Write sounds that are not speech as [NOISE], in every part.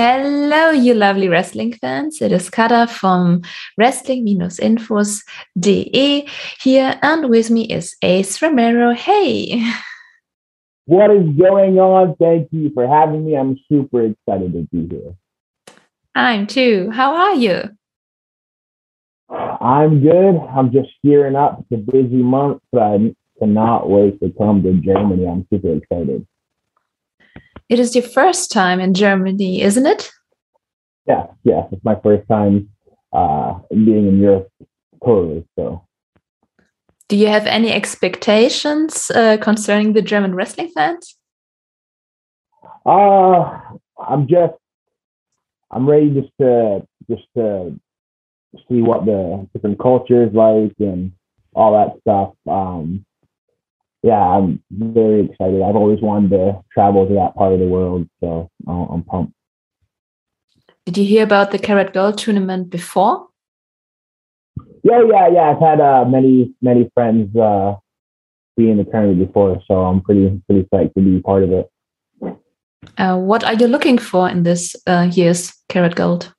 Hello, you lovely wrestling fans. It is Kada from wrestling-infos.de here, and with me is Ace Romero. Hey. What is going on? Thank you for having me. I'm super excited to be here. I'm too. How are you? I'm good. I'm just gearing up. It's a busy month, but I cannot wait to come to Germany. I'm super excited. It is your first time in Germany, isn't it? Yeah, yeah. It's my first time uh, being in Europe totally. So, do you have any expectations uh, concerning the German wrestling fans? Uh, I'm just, I'm ready just to just to see what the different cultures like and all that stuff. Um, yeah, I'm very excited. I've always wanted to travel to that part of the world, so I'm pumped. Did you hear about the Carat Gold tournament before? Yeah, yeah, yeah. I've had uh, many, many friends uh, be in the tournament before, so I'm pretty, pretty psyched to be part of it. Uh, what are you looking for in this uh, year's Carat Gold?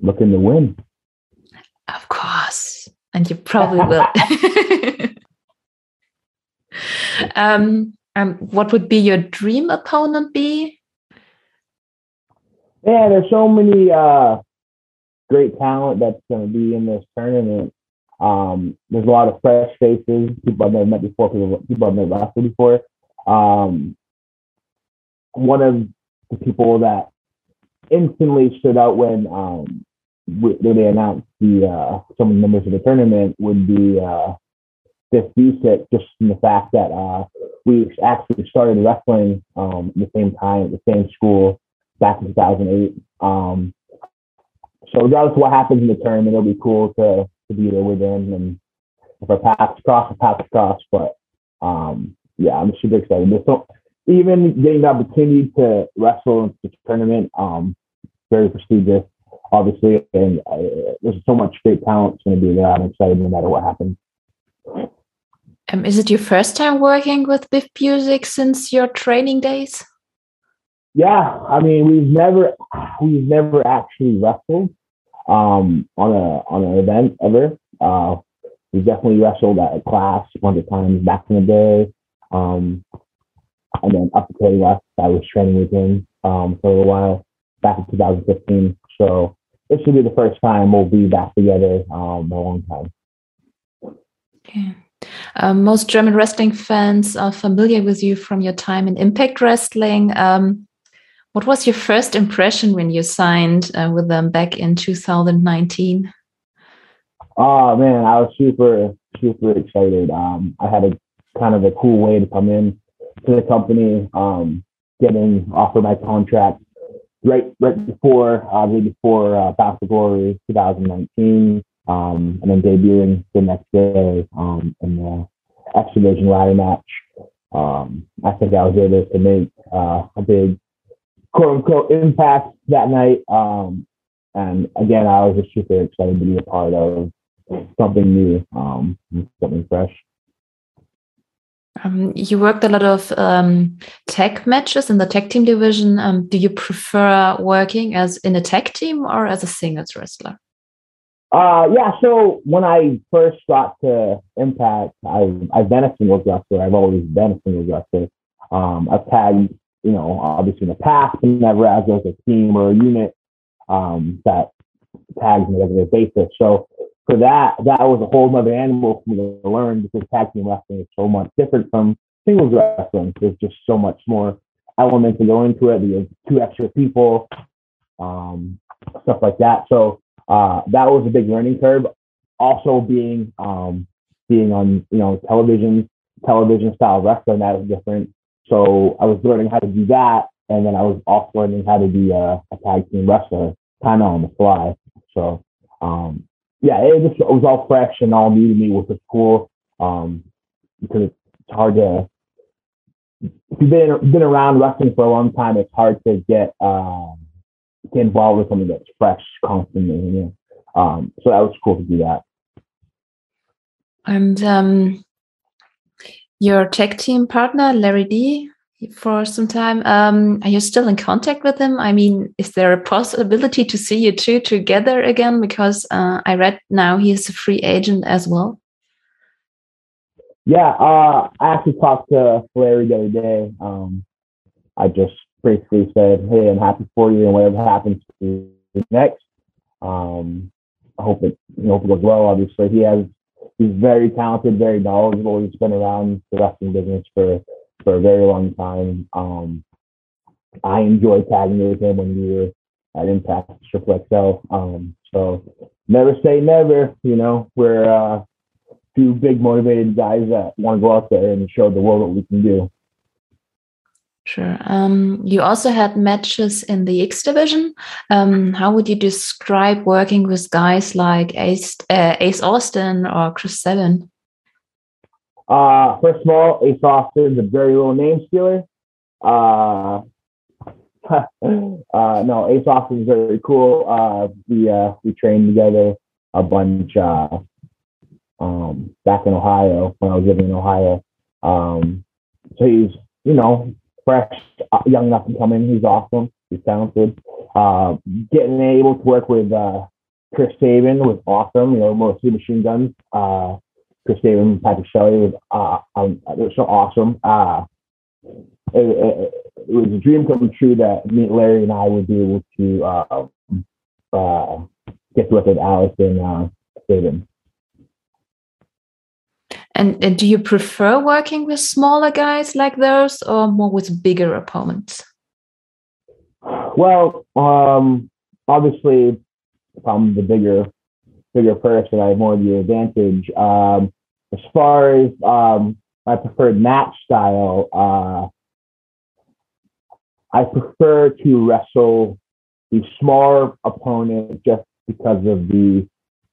Looking to win. Of course, and you probably will. [LAUGHS] [LAUGHS] um, um, what would be your dream opponent be? Yeah, there's so many uh, great talent that's going to be in this tournament. Um, there's a lot of fresh faces, people I've never met before, people, I've never wrestled before. Um, one of the people that instantly stood out when um, they announced the uh, some of the members of the tournament would be uh, Biff Busick just from the fact that uh, we actually started wrestling um, at the same time at the same school back in 2008. Um, so regardless of what happens in the tournament, it'll be cool to, to be there with them. and if our paths cross, our paths cross. But um, yeah, I'm super excited. So even getting the opportunity to wrestle in the tournament, um, very prestigious, obviously, and uh, there's so much great talent going to be there. I'm excited no matter what happens. Um, is it your first time working with Biff Busick since your training days? Yeah, I mean we've never we've never actually wrestled um, on a on an event ever. Uh, we definitely wrestled at a class a bunch of times back in the day. Um, and then up to Cody West, I was training with him um, for a little while back in 2015. So this will be the first time we'll be back together um, in a long time. Okay. Um, most German wrestling fans are familiar with you from your time in Impact Wrestling. Um, what was your first impression when you signed uh, with them back in 2019? Oh man, I was super, super excited. Um, I had a kind of a cool way to come in to the company, um, getting offered my contract right right before, uh, right before uh, for Glory 2019 um, and then debuting the next day um, in the X Division ladder match. Um, I think I was able to make uh, a big quote unquote impact that night. Um, and again, I was just super excited to be a part of something new, um, something fresh. Um, you worked a lot of um, tag matches in the tag team division. Um, do you prefer working as in a tag team or as a singles wrestler? Uh, yeah. So when I first got to Impact, I I've been a singles wrestler. I've always been a singles wrestler. Um, I've tagged, you know, obviously in the past, but never as a team or a unit um, that tags on a regular basis. So for that, that was a whole other animal for me to learn because tag team wrestling is so much different from singles wrestling. There's just so much more elements to go into it. There's two extra people, um, stuff like that. So uh, that was a big learning curve. Also being um, being on you know television television style wrestling that was different. So I was learning how to do that, and then I was also learning how to be a, a tag team wrestler, kind of on the fly. So um, yeah, it, just, it was all fresh and all new to me, which was cool um, because it's hard to if you've been been around wrestling for a long time, it's hard to get um, get involved with something that's fresh constantly. You know? um, so that was cool to do that. And um, your tech team partner, Larry D, for some time. Um, are you still in contact with him? I mean, is there a possibility to see you two together again? Because uh, I read now he is a free agent as well. Yeah, uh, I actually talked to Larry the other day. Um, I just basically said, "Hey, I'm happy for you, and whatever happens to next, um, I hope it, you know, hope it goes well." Obviously, he has he's very talented, very knowledgeable. He's been around the wrestling business for for a very long time. Um, I enjoyed tagging with him when we were at Impact Triple XL. Um, so never say never. You know, we're uh, two big motivated guys that want to go out there and show the world what we can do. Sure. Um, you also had matches in the X division. Um, how would you describe working with guys like Ace, uh, Ace Austin or Chris Sabin? Uh, first of all, Ace Austin is a very little name stealer. Uh, [LAUGHS] uh, no, Ace Austin is very cool. Uh, we uh, we trained together a bunch uh, um, back in Ohio when I was living in Ohio. Um, so he's you know fresh, uh, young up and coming. He's awesome. He's talented. Uh, getting able to work with uh, Chris Sabin was awesome. You know, mostly machine guns. Uh, Chris Sabin, Patrick Shelley was uh, um, it was so awesome. Uh, it, it, it, was a dream come true that me, Larry, and I would be able to uh, uh, get to work with Alex and uh, Sabin. And, and do you prefer working with smaller guys like those or more with bigger opponents? Well, um, obviously, if I'm the bigger bigger person, I have more of the advantage. Um, as far as um, my preferred match style, uh, I prefer to wrestle the smaller opponent just because of the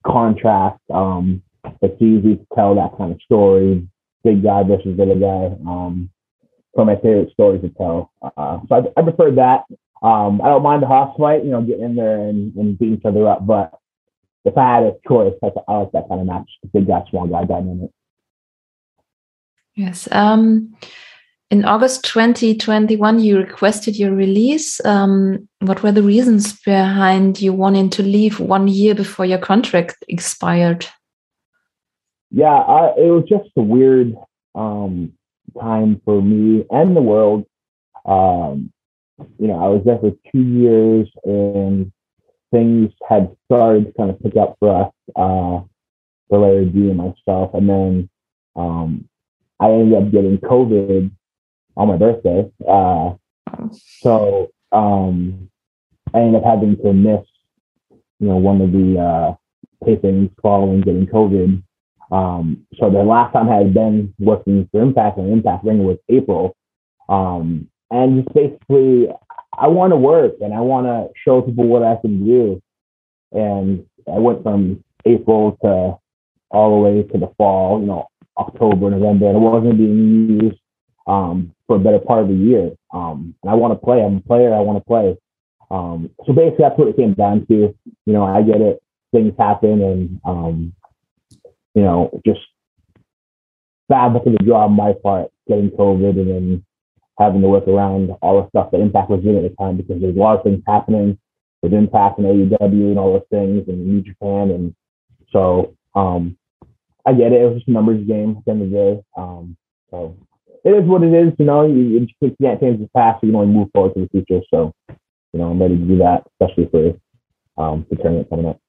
contrast. Um, it's easy to tell that kind of story, big guy versus little guy. Um, some of my favorite stories to tell. Uh, so I, I prefer that. Um, I don't mind the hoss fight, you know, getting in there and, and beating each other up. But if I had a choice, I, I like that kind of match, the big guy, small guy dynamic. Yes. Um, in August 2021, you requested your release. Um, what were the reasons behind you wanting to leave one year before your contract expired? Yeah, I, it was just a weird um, time for me and the world. Um, you know, I was there for two years and things had started to kind of pick up for us, uh, for Larry D and myself. And then um, I ended up getting COVID on my birthday. Uh, so um, I ended up having to miss, you know, one of the uh, tapings following getting COVID. Um, so the last time I had been working for Impact and Impact Ring was April. Um, and just basically, I want to work and I want to show people what I can do. And I went from April to all the way to the fall, you know, October, November, and it wasn't being used um, for a better part of the year. Um, and I want to play. I'm a player. I want to play. Um, so basically, that's what it came down to. You know, I get it. Things happen, and um, you know, just bad luck the draw on my part, getting COVID and then having to work around all the stuff that Impact was doing at the time because there's a lot of things happening with Impact and AEW and all those things and New Japan. And so um, I get it. It was just a numbers game at the end of the day. Um, so it is what it is. You know, you, you can't change the past. So You can only move forward to the future. So, you know, I'm ready to do that, especially for um, the tournament coming up.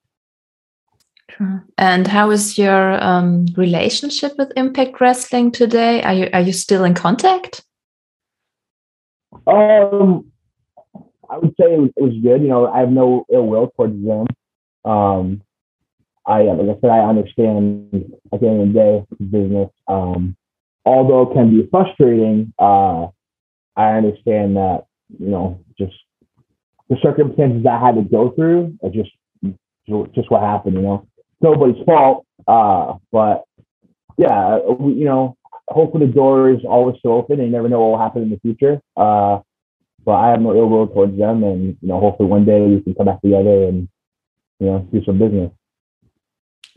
Sure. And how is your um, relationship with Impact Wrestling today? Are you are you still in contact? Um, I would say it was, good. You know, I have no ill will towards them. Um, I like I said, I understand at the end of the day business. Um, although it can be frustrating, uh, I understand that you know just the circumstances I had to go through are just just what happened. You know, nobody's fault. Uh, but yeah, we, you know, hopefully the door is always still open and you never know what will happen in the future. Uh, but I have no ill will towards them, and you know, hopefully one day we can come back together and you know do some business.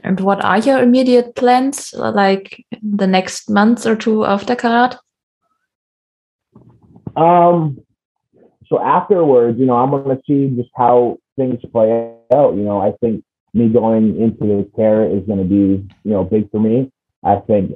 And what are your immediate plans, like the next month or two after Carat? Um, so afterwards, you know, I'm going to see just how things play out. You know, I think me going into the care is going to be, you know, big for me. I think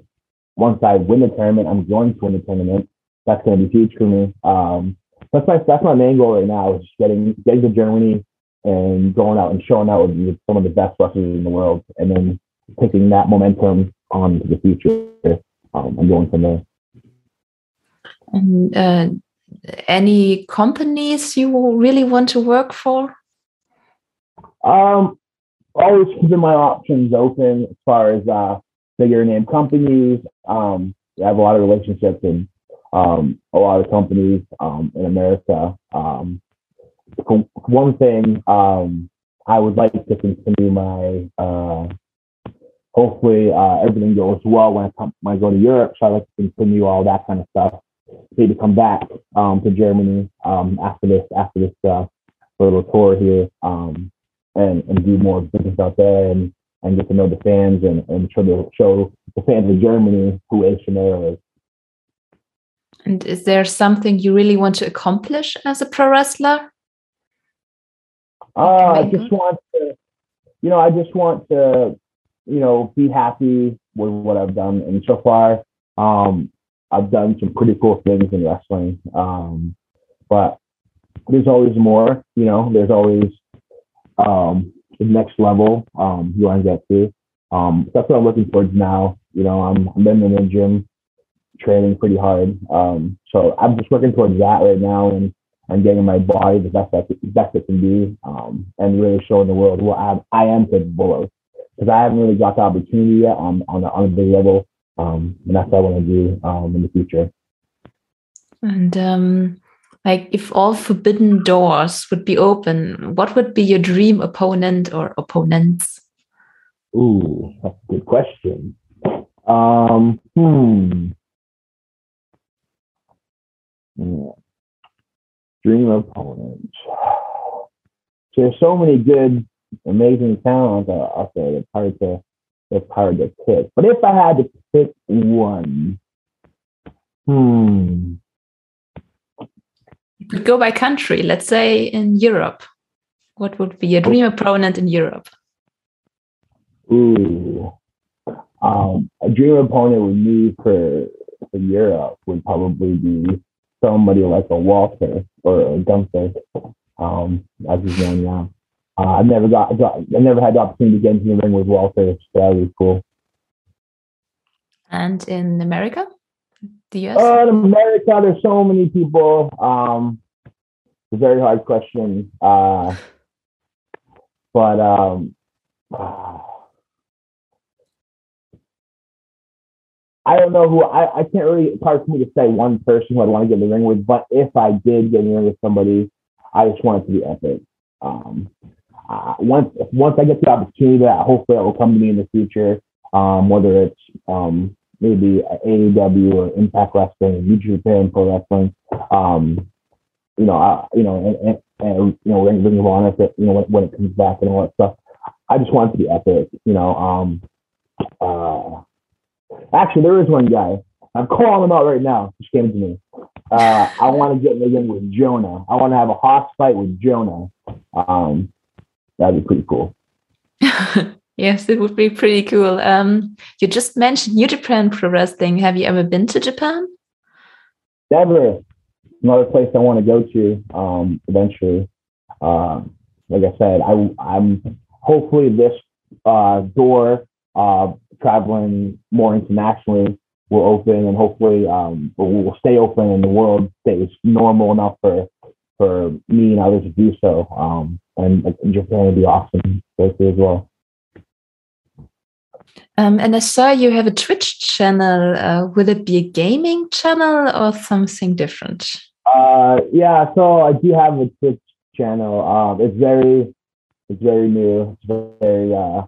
once I win the tournament, I'm going to win the tournament. That's going to be huge for me. Um, that's my that's my main goal right now is getting getting to Germany and going out and showing out with some of the best wrestlers in the world, and then taking that momentum on to the future um, and going from there. And uh, any companies you really want to work for? Um, always keeping my options open as far as uh, bigger name companies. Um, I have a lot of relationships in um, a lot of companies um, in America. Um, one thing um, I would like to continue my uh, hopefully uh, everything goes well when I come when I go to Europe. So I like to continue all that kind of stuff. Maybe to come back um, to Germany after this after this uh, little tour here um, and and do more business out there and and get to know the fans and and show the show the fans of Germany who Ace Romero is. And is there something you really want to accomplish as a pro wrestler? Uh, I just want to, you know, I just want to you know, be happy with what I've done. And so far, um, I've done some pretty cool things in wrestling. Um, but there's always more, you know, there's always um, the next level um, you want to get to. Um, that's what I'm looking towards now. You know, I'm, I'm in the gym training pretty hard. Um, so I'm just working towards that right now and, and getting my body the best, I, best it can be um, and really showing the world what I, I am capable of because I haven't really got the opportunity yet on on a, on a big level, um, and that's what I want to do um, in the future. And um, like, if all forbidden doors would be open, what would be your dream opponent or opponents? Ooh, that's a good question. Um, hmm. Yeah. Dream opponent. There's so many good amazing talents out there. It's hard to it's hard to pick. But if I had to pick one, hmm. Go by country. Let's say in Europe. What would be your dream opponent in Europe? Ooh. Um, a dream opponent with me for, for Europe would probably be somebody like a Walter or a Gunther, um, as he's known now. Uh, I've never got, I never had the opportunity to get into the ring with Walter. So that was cool. And in America, the US? Uh, in America, there's so many people. Um, it's a very hard question. Uh, but um, uh, [SIGHS] I don't know who I, I can't really it's hard for me to say one person who I'd want to get in the ring with, but if I did get in the ring with somebody, I just want it to be epic. Um, uh, once once I get the opportunity, that hopefully it will come to me in the future. Um, whether it's um, maybe AEW or Impact Wrestling, New Japan Pro Wrestling, um, you know, I, you know, and, and, and you know, Ring, Ring of Honor, you know, when, when it comes back and all that stuff. I just want it to be epic, you know. Um, uh, actually, there is one guy. I'm calling him out right now. Just came to me. Uh, I want to get in with Jonah. I want to have a hoss fight with Jonah. Um, that'd be pretty cool. [LAUGHS] yes, it would be pretty cool. Um, you just mentioned New Japan Pro Wrestling. Have you ever been to Japan? Never. Another place I want to go to um, eventually. Uh, like I said, I, I'm hopefully this uh, door uh, traveling more internationally will open and hopefully um, will stay open and the world stays normal enough for for me and others to do so. Um, and, Japan would be awesome see as well. Um, and I saw you have a Twitch channel. Uh, will it be a gaming channel or something different? Uh, yeah, so I do have a Twitch channel. Um, it's very, it's very new. It's very uh,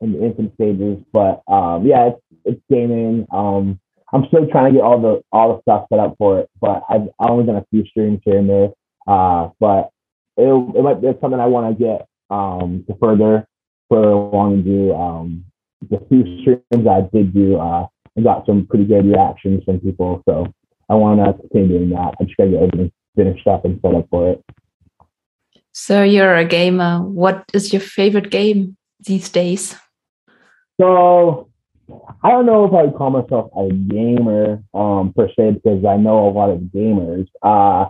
in the infant stages, but um, yeah, it's, it's gaming. Um, I'm still trying to get all the all the stuff set up for it, but I've only done a few streams here and there. Uh, but it it might be something I want to get um, to further further along and do. Um, the few streams I did do, uh, I got some pretty good reactions from people. So I want to continue doing that. I just gotta get everything finished up and set up for it. So you're a gamer. What is your favorite game these days? So I don't know if I would call myself a gamer um, per se because I know a lot of gamers. Uh,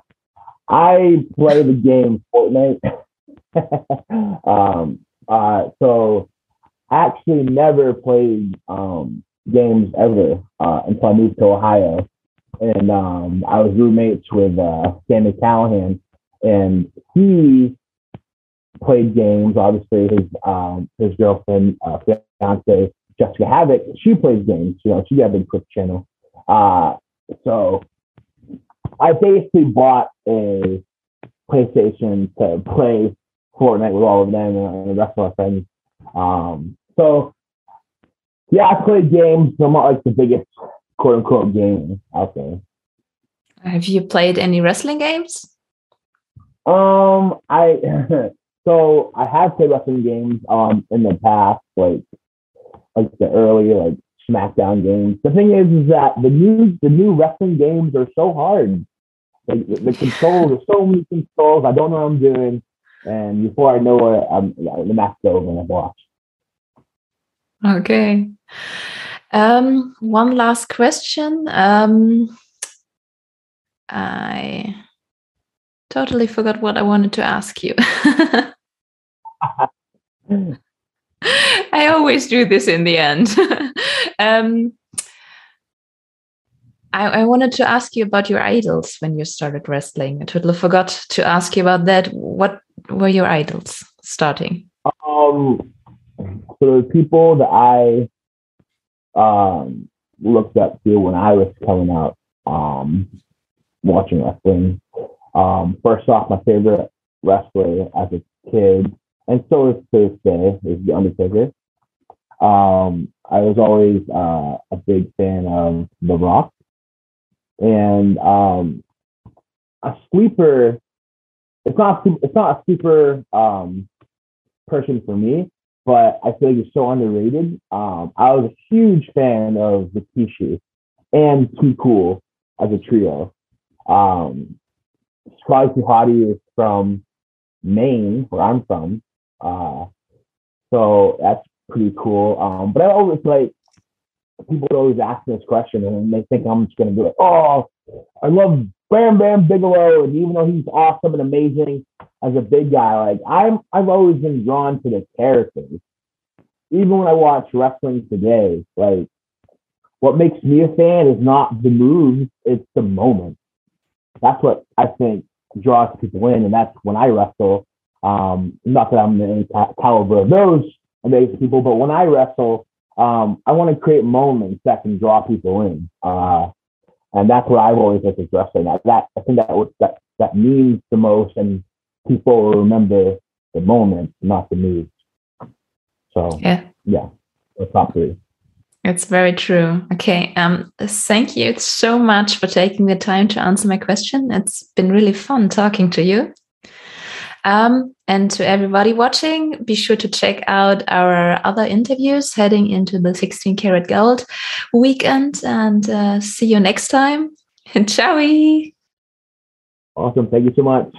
I play the game Fortnite. [LAUGHS] um, uh, so actually never played um, games ever uh, until I moved to Ohio. And um, I was roommates with uh, Sami Callihan, and he played games. Obviously, his um, his girlfriend, uh, fiance Jessicka Havok, she plays games. You know, she got a big Twitch channel. Uh, so I basically bought a PlayStation to play Fortnite with all of them and the rest of my friends. Um, so yeah, I play games. I'm not like the biggest quote unquote gamer out there. Have you played any wrestling games? Um, I [LAUGHS] so I have played wrestling games um in the past, like like the early like SmackDown games. The thing is, is that the new the new wrestling games are so hard. Like the, the controls, there's so many controls. I don't know what I'm doing, and before I know it, I'm the match over and I've watched. Okay. Um, one last question. Um, I totally forgot what I wanted to ask you. [LAUGHS] I always do this in the end. [LAUGHS] um, I, I, wanted to ask you about your idols when you started wrestling. I totally forgot to ask you about that. What were your idols starting? Um, so the people that I um, looked up to when I was coming out um, watching wrestling. Um, first off, my favorite wrestler as a kid and so is to this day is the Undertaker. Um, I was always uh, a big fan of The Rock, and um, a sleeper. It's not it's not a super um, person for me, but I feel like it's so underrated. Um, I was a huge fan of the Rikishi and Too Cool as a trio. Um, Hotty is from Maine, where I'm from, uh, so that's pretty cool. Um, but I always like people always ask me this question and they think I'm just gonna be like, oh, I love Bam Bam Bigelow, and even though he's awesome and amazing as a big guy, like I'm I've always been drawn to the characters. Even when I watch wrestling today, like what makes me a fan is not the moves, it's the moment. That's what I think draws people in, and that's when I wrestle. Um, not that I'm the caliber of those amazing people, but when I wrestle, um, I want to create moments that can draw people in. Uh, and that's what I've always looked at wrestling. That, that I think that that that means the most, and people will remember the moment, not the moves. So yeah, yeah, the top three. It's very true. Okay. Um, thank you so much for taking the time to answer my question. It's been really fun talking to you. Um, and to everybody watching, be sure to check out our other interviews heading into the 16 karat gold weekend and uh, see you next time. [LAUGHS] And ciao. Awesome. Thank you so much.